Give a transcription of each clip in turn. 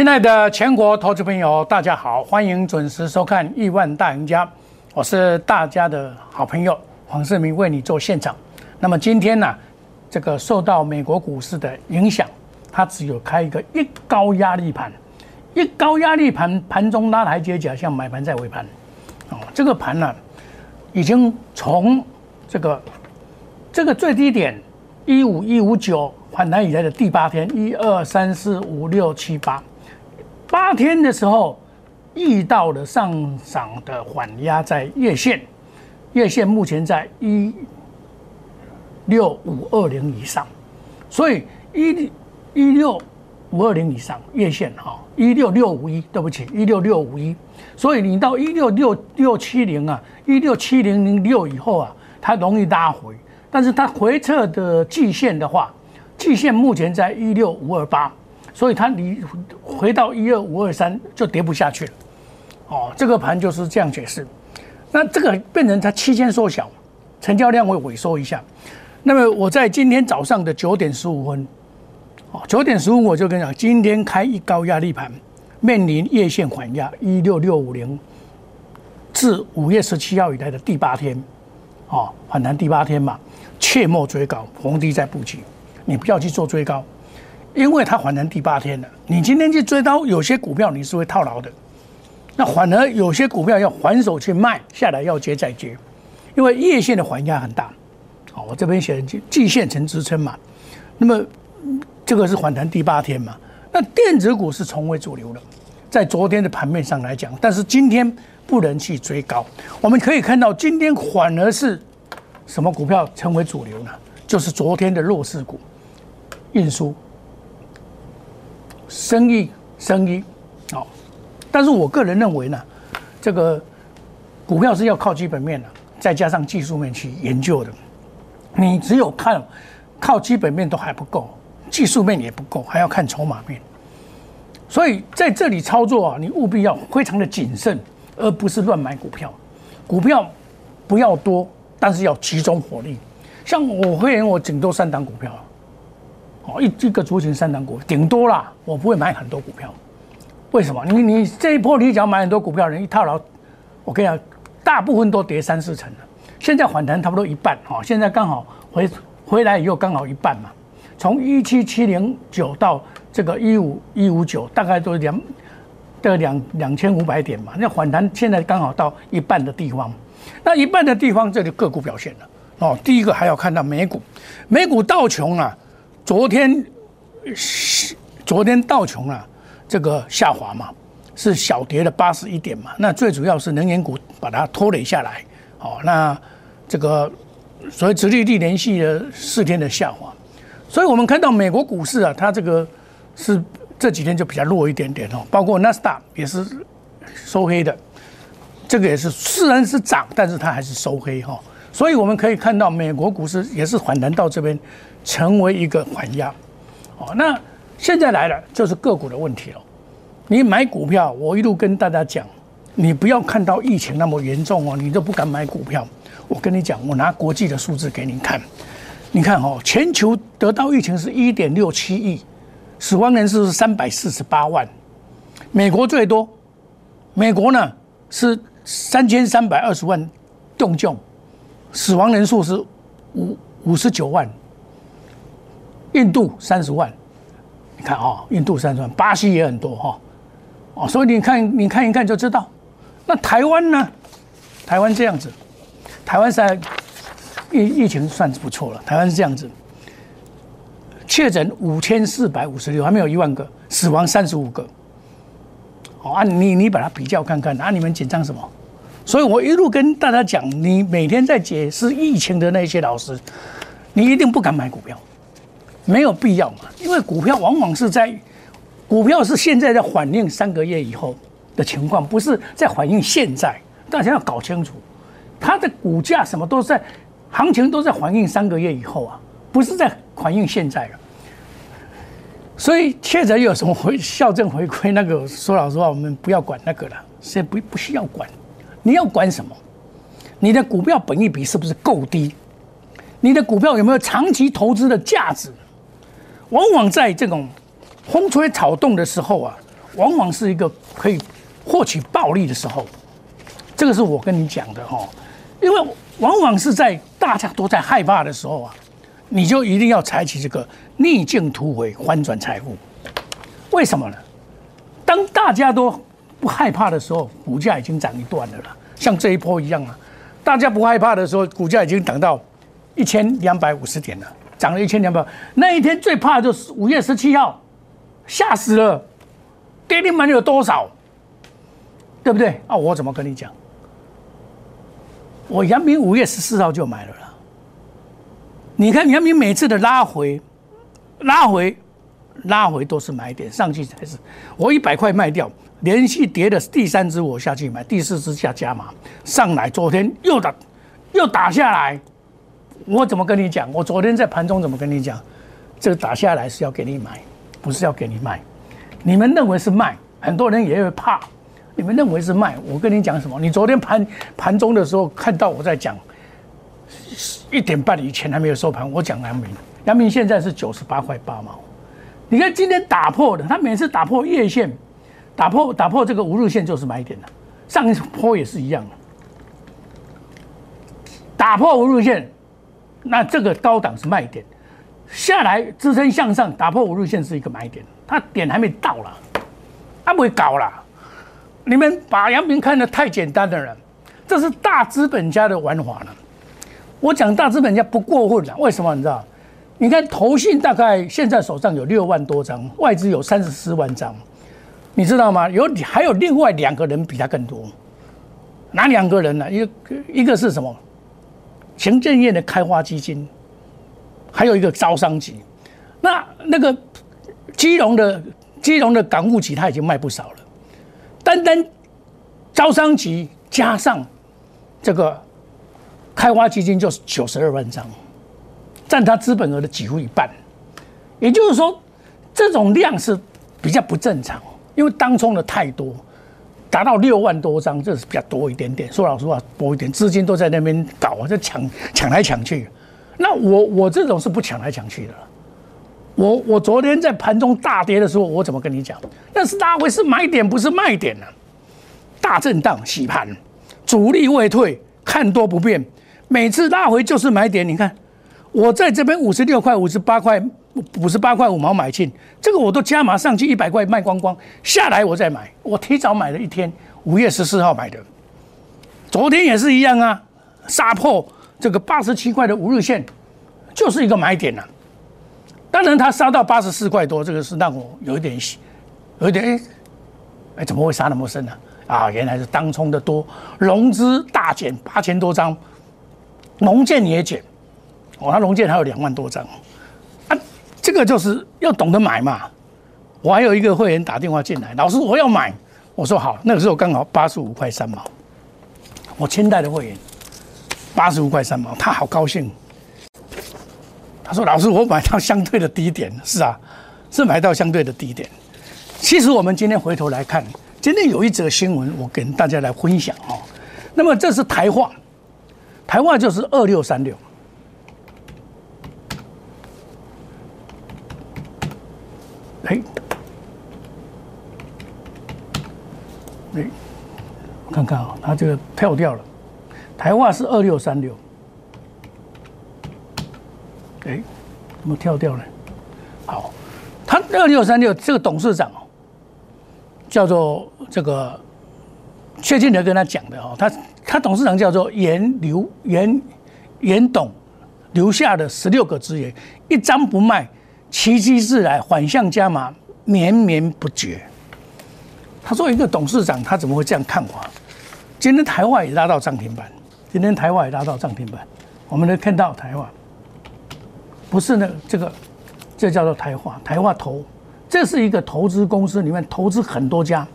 亲爱的全国投资朋友，大家好，欢迎准时收看《亿万大赢家》，我是大家的好朋友黄世明，为你做现场。那么今天呢，这个受到美国股市的影响，它只有开一个一高压力盘，一高压力盘盘中拉台阶假像买盘在尾盘，哦，这个盘呢，已经从这个这个最低点一五一五九反弹以来的第八天，一二三四五六七八。八天的时候，遇到了上涨的缓压在月线，月线目前在一六五二零以上，所以一一六五二零以上月线哈，一六六五一，对不起，一六六五一，所以你到一六六六七零啊，一六七零零六以后啊，它容易拉回，但是它回撤的季线的话，季线目前在一六五二八。所以它离回到一二五二三就跌不下去了，哦，这个盘就是这样解释。那这个变成它期间缩小，成交量会萎缩一下。那么我在今天早上的九点十五分，哦，九点十五我就跟你讲，今天开一高压力盘，面临月线缓压一六六五零，自五月十七号以来的第八天，哦，反弹第八天嘛，切莫追高，逢低再布局，你不要去做追高。因为它反弹第八天了，你今天去追高有些股票你是会套牢的，那反而有些股票要还手去卖下来要接再接，因为月线的缓压很大，好，我这边写的季线成支撑嘛，那么这个是反弹第八天嘛，那电子股是重为主流的，在昨天的盘面上来讲，但是今天不能去追高，我们可以看到今天反而是什么股票成为主流呢？就是昨天的弱势股，运输。生意，生意，好，但是我个人认为呢，这个股票是要靠基本面的，再加上技术面去研究的。你只有看靠基本面都还不够，技术面也不够，还要看筹码面。所以在这里操作啊，你务必要非常的谨慎，而不是乱买股票。股票不要多，但是要集中火力。像我会员，我顶多三档股票。一一个族群三档股，顶多啦，我不会买很多股票。为什么？你你这一波你只要买很多股票，人一套牢，我跟你讲，大部分都跌三四成了。现在反弹差不多一半，哦，现在刚好回回来以后刚好一半嘛。从一七七零九到这个一五一五九，大概都两的两两千五百点嘛。那反弹现在刚好到一半的地方，那一半的地方这里个股表现了。哦，第一个还要看到美股，美股道琼啊。昨天，昨天道琼啊，这个下滑嘛，是小跌了八十一点嘛。那最主要是能源股把它拖累下来。哦，那这个所谓直立地连续了四天的下滑，所以我们看到美国股市啊，它这个是这几天就比较弱一点点哦。包括纳斯达也是收黑的，这个也是虽然是涨，但是它还是收黑哈。所以我们可以看到美国股市也是反弹到这边。成为一个缓压，哦，那现在来了就是个股的问题了。你买股票，我一路跟大家讲，你不要看到疫情那么严重哦，你都不敢买股票。我跟你讲，我拿国际的数字给你看，你看哦，全球得到疫情是一点六七亿，死亡人数是三百四十八万，美国最多，美国呢是三千三百二十万重症，死亡人数是五五十九万。印度三十万，你看啊，印度三十万，巴西也很多哈，哦，所以你看，你看一看就知道。那台湾呢？台湾这样子，台湾在疫疫情算是不错了。台湾是这样子，确诊五千四百五十六，还没有一万个，死亡三十五个。哦啊，你你把它比较看看，啊，你们紧张什么？所以我一路跟大家讲，你每天在解释疫情的那些老师，你一定不敢买股票。没有必要嘛，因为股票往往是在，股票是现在在反映三个月以后的情况，不是在反映现在。大家要搞清楚，它的股价什么都在，行情都在反映三个月以后啊，不是在反映现在了。所以确诊有什么回校正回归，那个说老实话，我们不要管那个了，现在不不需要管。你要管什么？你的股票本益比是不是够低？你的股票有没有长期投资的价值？往往在这种风吹草动的时候啊，往往是一个可以获取暴利的时候。这个是我跟你讲的哈，因为往往是在大家都在害怕的时候啊，你就一定要采取这个逆境突围，翻转财富。为什么呢？当大家都不害怕的时候，股价已经涨一段了啦。像这一波一样啊，大家不害怕的时候，股价已经涨到一千两百五十点了，涨了一千两百。那一天最怕就是五月十七号，吓死了，跌停板有多少？对不对？啊，我怎么跟你讲？我阳明五月十四号就买了啦。你看阳明每次的拉回、拉回、拉回都是买点，上去才是。我一百块卖掉，连续跌的第三只我下去买，第四只下加码上来，昨天又打又打下来。我怎么跟你讲？我昨天在盘中怎么跟你讲？这个打下来是要给你买，不是要给你卖。你们认为是卖，很多人也会怕。你们认为是卖？我跟你讲什么？你昨天盘盘中的时候看到我在讲一点半以前还没有收盘，我讲阳明，阳明现在是九十八块八毛。你看今天打破的，他每次打破月线，打破打破这个五日线就是买点了。上一波也是一样的，打破五日线，那这个高档是卖点，下来支撑向上，打破五日线是一个买点，它点还没到了，它不会搞了。你们把杨明看得太简单的人，这是大资本家的玩法了。我讲大资本家不过分了，为什么？你知道？你看投信大概现在手上有六万多张，外资有三十四万张，你知道吗？有还有另外两个人比他更多，哪两个人呢？一个一个是什么？行政院的开发基金，还有一个招商局。那那个基隆的基隆的港务局他已经卖不少了。单单招商局加上这个开发基金就是九十二万张，占他资本额的几乎一半。也就是说，这种量是比较不正常，因为当冲的太多，达到六万多张，这是比较多一点点。说老实话，多一点资金都在那边搞啊，在抢抢来抢去。那我我这种是不抢来抢去的。我我昨天在盘中大跌的时候，我怎么跟你讲？那是拉回是买点，不是卖点呢。大震荡洗盘，主力未退，看多不变。每次拉回就是买点。你看，我在这边五十六块、五十八块、五十八块五毛买进，这个我都加码上去一百块卖光光，下来我再买。我提早买了一天，五月十四号买的。昨天也是一样啊，杀破这个八十七块的五日线，就是一个买点了。当然，它杀到八十四块多，这个是让我有一点，有一点哎，怎么会杀那么深呢？啊，原来是当冲的多，融资大减八千多张，龙建也减，哦，它龙建还有两万多张，这个就是要懂得买嘛。我还有一个会员打电话进来，老师我要买，我说好，那个时候刚好八十五块三毛，我千代的会员，八十五块三毛，他好高兴。他说：“老师，我买到相对的低点，是啊，是买到相对的低点。其实我们今天回头来看，今天有一则新闻，我跟大家来分享哦。那么这是台化，台化就是二六三六。看看啊，它这个跳掉了。台化是二六三六。”哎，怎么跳掉了？好，他二六三六这个董事长哦，叫做这个薛庆德跟他讲的哦，他他董事长叫做严留严严董留下的十六个资源，一张不卖，奇迹自来，反向加码，绵绵不绝。他说一个董事长他怎么会这样看法？今天台湾也拉到涨停板，今天台湾也拉到涨停板，我们能看到台湾。不是那这个，这叫做台化，台化投，这是一个投资公司，里面投资很多家，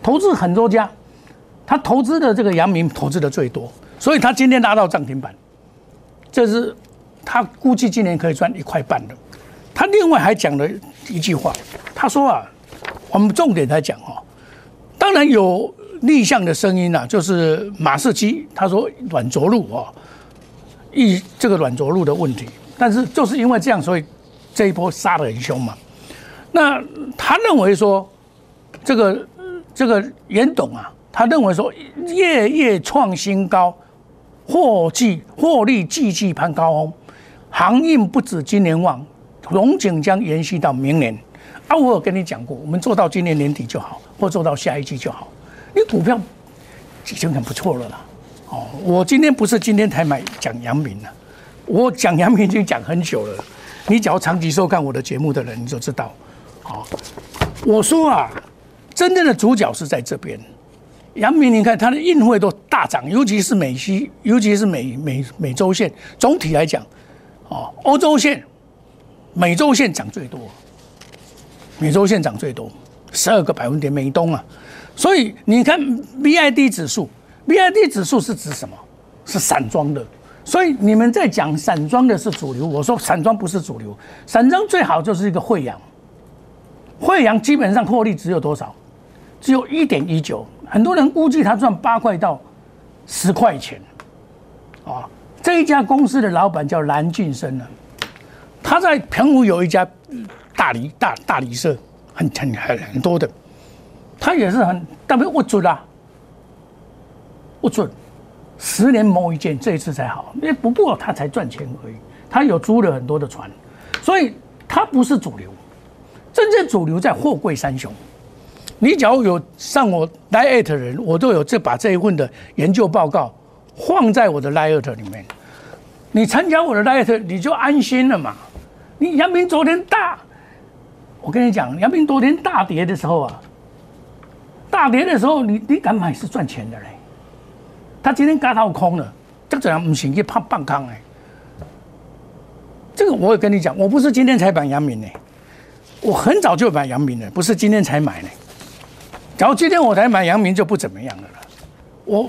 投资很多家，他投资的这个阳明投资的最多，所以他今天拉到涨停板，这是他估计今年可以赚一块半的。他另外还讲了一句话，他说啊，我们重点来讲哦，当然有逆向的声音呐，就是马士基他说软着陆哦，一这个软着陆的问题。但是就是因为这样，所以这一波杀得很凶嘛。那他认为说，这个这个严董啊，他认为说，夜夜创新高，获计获利季季攀高峰，航运不止今年旺，龙井将延续到明年。啊，我有跟你讲过，我们做到今年年底就好，或做到下一季就好。你股票已经很不错了啦。哦，我今天不是今天才买讲阳明的，我讲阳明已经讲很久了。你只要长期收看我的节目的人，你就知道。好，我说啊，真正的主角是在这边。阳明，你看它的运费都大涨，尤其是美西，尤其是美美美洲线。总体来讲，哦，欧洲线、美洲线涨最多。美洲线涨最多，十二个百分点，美东啊，所以你看 B I D 指数，B I D 指数是指什么？是散装的，所以你们在讲散装的是主流，我说散装不是主流，散装最好就是一个惠阳，惠阳基本上获利只有多少？只有一点一九，很多人估计他赚八块到十块钱，啊，这一家公司的老板叫蓝俊生呢，他在平湖有一家。大理大大理社很很很很多的，他也是很，但是不准啊，不准，十年磨一剑，这一次才好，因为不过他才赚钱而已，他有租了很多的船，所以他不是主流，真正主流在货柜三雄。你只要有上我 l i t 人，我都有这把这一份的研究报告放在我的 l i t 里面，你参加我的 l i t 你就安心了嘛。你阳明昨天大。我跟你讲，阳明昨天大跌的时候啊，大跌的时候，你你敢买是赚钱的嘞。他今天嘎到空了，这怎样不行？去怕半康哎。这个我也跟你讲，我不是今天才买阳明呢，我很早就买阳明了，不是今天才买呢。假如今天我才买阳明就不怎么样了。我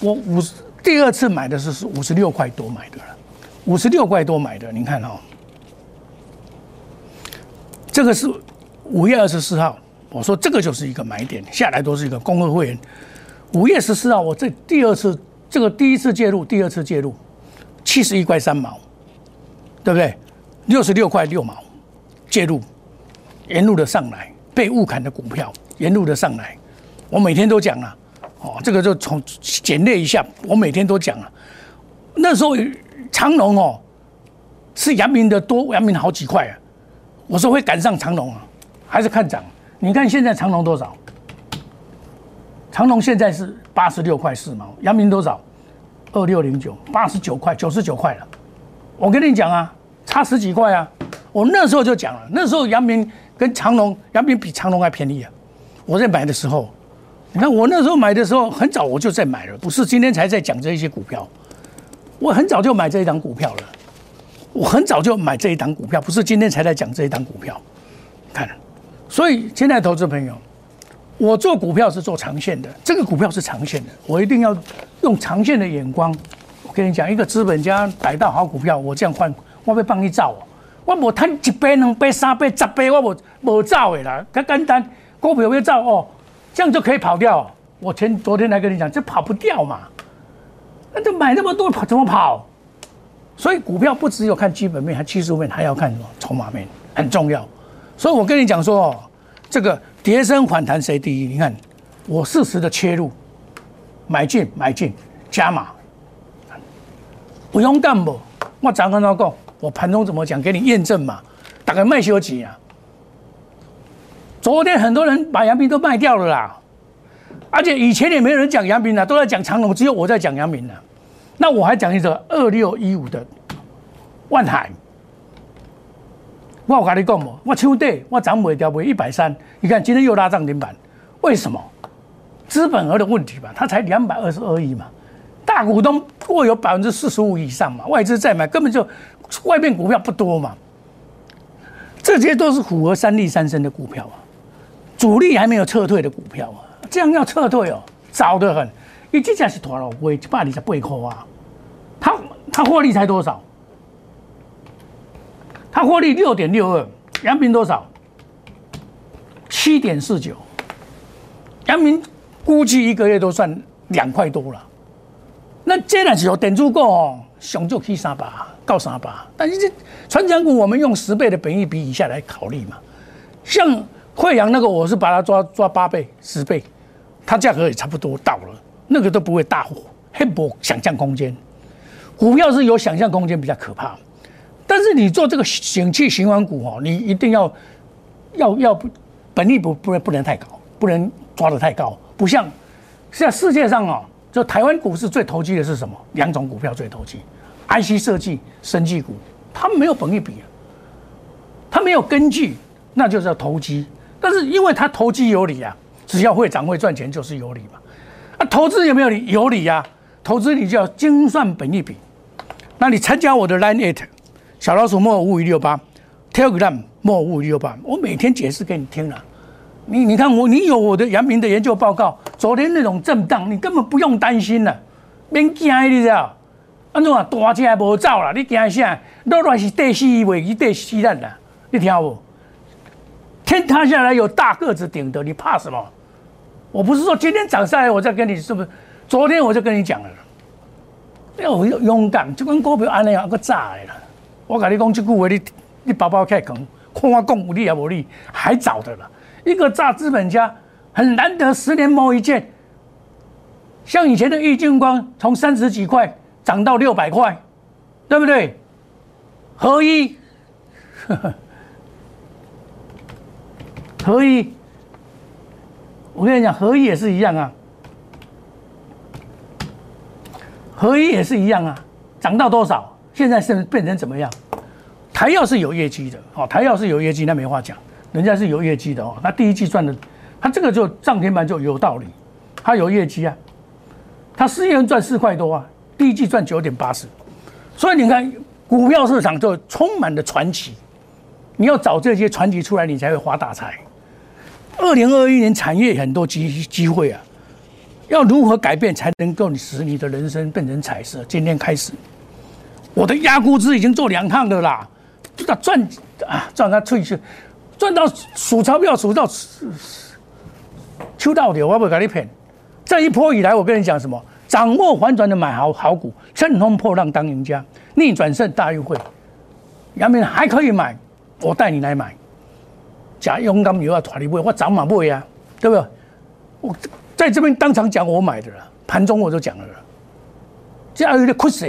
我五十第二次买的是是五十六块多买的了，五十六块多买的，你看哈。这个是五月二十四号，我说这个就是一个买点，下来都是一个公会会员。五月十四号，我这第二次，这个第一次介入，第二次介入，七十一块三毛，对不对？六十六块六毛介入，沿路的上来，被误砍的股票沿路的上来，我每天都讲啊，哦，这个就从简略一下，我每天都讲啊。那时候长隆哦，是阳明的多，阳明好几块啊。我说会赶上长隆啊，还是看涨？你看现在长隆多少？长隆现在是八十六块四毛，阳明多少？二六零九，八十九块，九十九块了。我跟你讲啊，差十几块啊！我那时候就讲了，那时候阳明跟长隆，阳明比长隆还便宜啊。我在买的时候，你看我那时候买的时候很早我就在买了，不是今天才在讲这一些股票，我很早就买这一档股票了。我很早就买这一档股票，不是今天才在讲这一档股票。看，所以现在投资朋友，我做股票是做长线的，这个股票是长线的，我一定要用长线的眼光。我跟你讲，一个资本家逮到好股票，我这样换，我会帮你造哦。我无贪一倍、两倍、三倍、十倍，我无无造的啦。更简单，股票要造哦，这样就可以跑掉。我前昨天来跟你讲，这跑不掉嘛，那就买那么多跑怎么跑？所以股票不只有看基本面，还技术面，还要看什么筹码面，很重要。所以我跟你讲说，这个跌升反弹谁第一？你看我适时的切入，买进买进加码，不用干不？我早跟他讲，我盘中怎么讲？给你验证嘛。大概卖休息啊。昨天很多人把杨明都卖掉了啦，而且以前也没有人讲杨明的，都在讲长隆，只有我在讲杨明了。那我还讲一个二六一五的万海，我有跟你讲嘛，我抢底，我涨不掉，不一百三。你看今天又拉涨停板，为什么？资本额的问题吧，它才两百二十二亿嘛，大股东握有百分之四十五以上嘛，外资在买，根本就外面股票不多嘛，这些都是符合三利三升的股票啊，主力还没有撤退的股票啊，这样要撤退哦，早得很。一这家是拖了贵，一百二十八块啊！他他获利才多少？他获利六点六二，阳明多少？七点四九。阳明估计一个月都算两块多了。那这然是有点足够哦，熊就可以三八，告三八。但是这传承股我们用十倍的本益比以下来考虑嘛，像惠阳那个我是把它抓抓八倍、十倍，它价格也差不多到了，那个都不会大火，很薄想象空间。股票是有想象空间比较可怕，但是你做这个景气循环股哦，你一定要要要本利不不能不能太高，不能抓得太高，不像现在世界上哦，就台湾股市最投机的是什么？两种股票最投机：IC 设计、生技股，它没有本利比啊，它没有根据，那就叫投机。但是因为它投机有理啊，只要会涨会赚钱就是有理嘛。啊，投资有没有理？有理呀，投资你就要精算本利比。那你参加我的 Line Eight 小老鼠莫五五六八 Telegram 莫五五六八，我每天解释给你听了。你你看我，你有我的阳明的研究报告，昨天那种震荡，你根本不用担心了，免惊你知道？安怎啊？大车无走啦，你惊啥？落来是第四位，是第四咱啦，你听不？天塌下来有大个子顶的，你怕什么？我不是说今天涨上来我再跟你是不是？昨天我就跟你讲了。要勇敢，这款股票安尼啊，个炸的啦！我跟你讲这句话，你你包包开坑，看我讲有理也无理，还早的了。一个炸资本家很难得，十年磨一剑。像以前的玉金光，从三十几块涨到六百块，对不对？合一，合一，我跟你讲，合一也是一样啊。合一也是一样啊，涨到多少？现在是变成怎么样？台药是有业绩的哦，台药是有业绩，那没话讲，人家是有业绩的哦。那第一季赚的，他这个就涨停板就有道理，他有业绩啊，他四月赚四块多啊，第一季赚九点八四，所以你看股票市场就充满了传奇，你要找这些传奇出来，你才会发大财。二零二一年产业很多机机会啊。要如何改变才能够使你的人生变成彩色？今天开始，我的压估值已经做两趟的啦，赚啊赚到退去，赚到数钞票数到秋到底，我不会给你骗。这一波以来，我跟你讲什么？掌握反转的买好好股，乘风破浪当赢家，逆转胜大运会。杨明还可以买，我带你来买。假勇敢有要团你买，我早买买啊，对不对？我。在这边当场讲我买的了，盘中我就讲了了。这样有点酷死，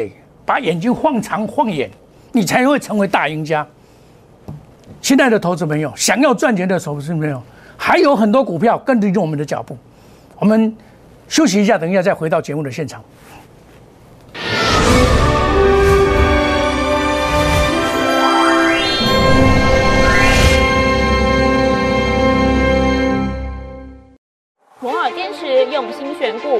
把眼睛放长放远，你才会成为大赢家。亲爱的投资朋友，想要赚钱的投资朋友，还有很多股票跟着我们的脚步。我们休息一下，等一下再回到节目的现场。用心选股，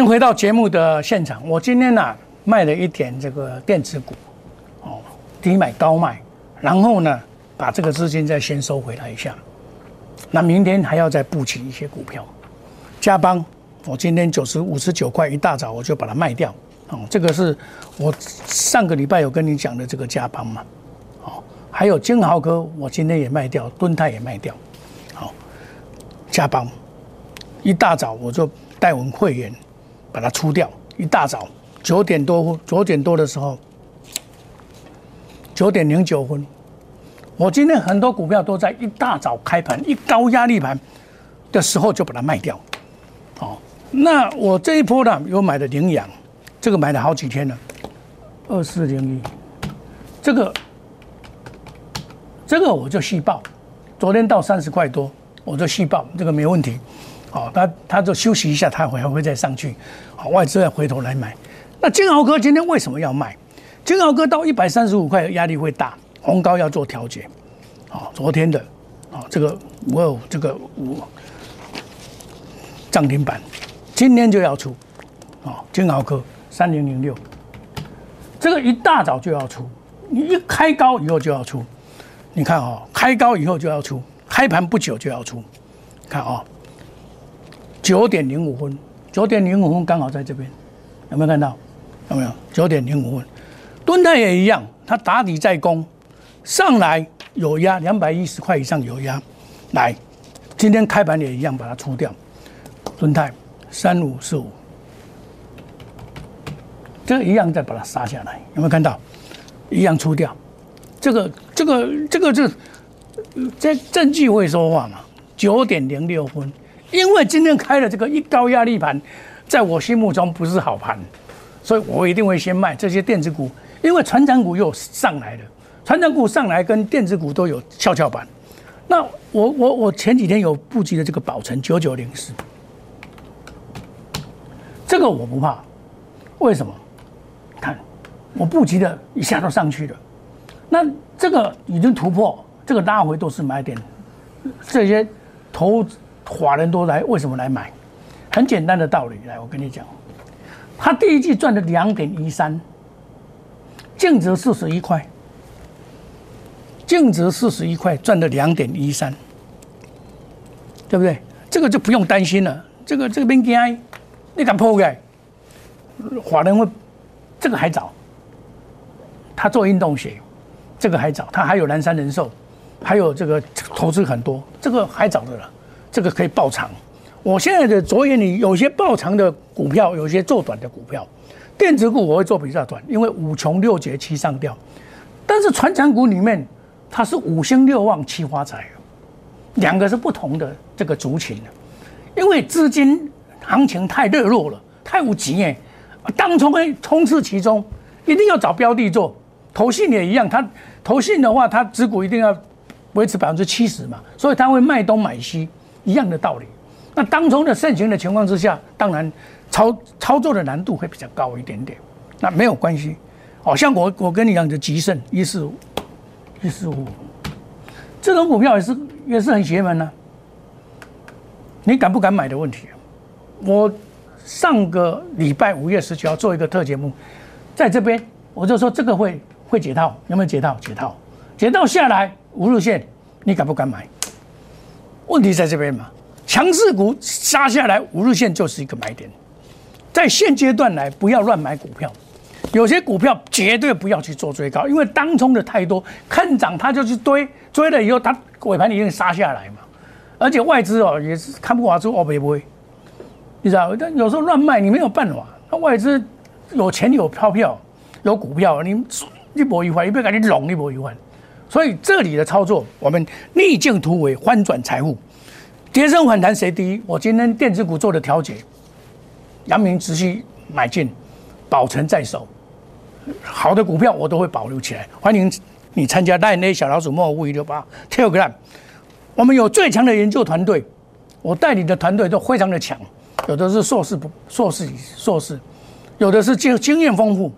迎回到节目的现场。我今天呢卖了一点这个电子股，哦，低买高卖，然后呢把这个资金再先收回来一下。那明天还要再布局一些股票。加邦，我今天九十五十九块一大早我就把它卖掉。哦，这个是我上个礼拜有跟你讲的这个加邦嘛。哦，还有金豪哥，我今天也卖掉，敦泰也卖掉。好，加邦，一大早我就带我们会员。把它出掉，一大早九点多，九点多的时候，九点零九分，我今天很多股票都在一大早开盘一高压力盘的时候就把它卖掉。哦，那我这一波呢，有买的羚羊，这个买了好几天了，二四零一，这个这个我就细报，昨天到三十块多，我就细报这个没问题。好，他他就休息一下，他会还会再上去。好，外资再回头来买。那金豪科今天为什么要卖？金豪科到一百三十五块压力会大，红高要做调节。好，昨天的啊这个我有这个五涨停板，今天就要出。啊，金豪科三零零六，这个一大早就要出，你一开高以后就要出。你看啊，开高以后就要出，开盘不久就要出。看啊。九点零五分，九点零五分刚好在这边，有没有看到？有没有？九点零五分，蹲泰也一样，它打底在攻，上来有压，两百一十块以上有压，来，今天开盘也一样把它出掉。蹲泰三五四五，这一样再把它杀下来，有没有看到？一样出掉，这个这个这个这这证据会说话嘛？九点零六分。因为今天开了这个一高压力盘，在我心目中不是好盘，所以我一定会先卖这些电子股。因为船长股又上来了，船长股上来跟电子股都有跷跷板。那我我我前几天有布局的这个宝成九九零四，这个我不怕，为什么？看我布局的一下都上去了，那这个已经突破，这个拉回都是买点，这些投。华人都来，为什么来买？很简单的道理，来，我跟你讲，他第一季赚了两点一三，净值四十一块，净值四十一块，赚了两点一三，对不对？这个就不用担心了。这个这个边惊，你敢破开？华人会，这个还早，他做运动鞋，这个还早，他还有南山人寿，还有这个投资很多，这个还早的了。这个可以爆长，我现在的着眼里有些爆长的股票，有些做短的股票。电子股我会做比较短，因为五穷六绝七上吊。但是传产股里面，它是五星六旺七发财，两个是不同的这个族群的因为资金行情太热络了，太无极哎，当冲会冲刺其中，一定要找标的做。投信也一样，它投信的话，它持股一定要维持百分之七十嘛，所以它会卖东买西。一样的道理，那当中的盛行的情况之下，当然操操作的难度会比较高一点点。那没有关系，好像我我跟你讲的吉盛一四五一四五，这种股票也是也是很邪门呢。你敢不敢买的问题？我上个礼拜五月十九号做一个特节目，在这边我就说这个会会解套，有没有解套？解套，解套下来五日线，你敢不敢买？问题在这边嘛，强势股杀下来，五日线就是一个买点。在现阶段来，不要乱买股票，有些股票绝对不要去做追高，因为当冲的太多，看涨它就去追，追了以后它尾盘一定杀下来嘛。而且外资哦也是看不完，说哦不会，你知道？但有时候乱卖你没有办法，那外资有钱有钞票有股票，你一波一换，一不要赶紧拢一波一换。所以这里的操作，我们逆境突围，翻转财富，跌升反弹谁第一？我今天电子股做的调节，阳明持续买进，保存在手，好的股票我都会保留起来。欢迎你参加带那小老鼠莫五一六八 Telegram，我们有最强的研究团队，我带领的团队都非常的强，有的是硕士硕士硕士，有的是经经验丰富，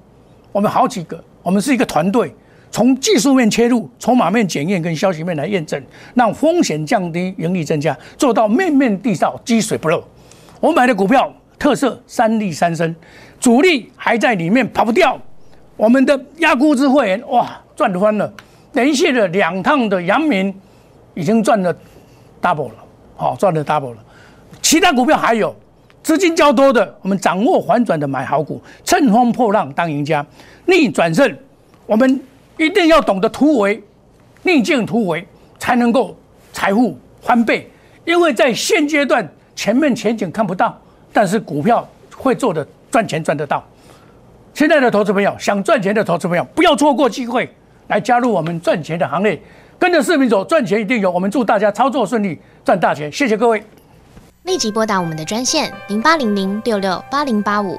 我们好几个，我们是一个团队。从技术面切入，筹码面检验跟消息面来验证，让风险降低，盈利增加，做到面面地道，滴水不漏。我买的股票特色三利三升，主力还在里面跑不掉。我们的压估值会员哇赚翻了，连续的两趟的阳明已经赚了 double 了，好赚了 double 了。其他股票还有资金较多的，我们掌握反转的买好股，乘风破浪当赢家，逆转胜我们。一定要懂得突围，逆境突围，才能够财富翻倍。因为在现阶段前面前景看不到，但是股票会做的赚钱赚得到。现在的投资朋友，想赚钱的投资朋友，不要错过机会，来加入我们赚钱的行列，跟着视频走，赚钱一定有。我们祝大家操作顺利，赚大钱。谢谢各位。立即拨打我们的专线零八零零六六八零八五。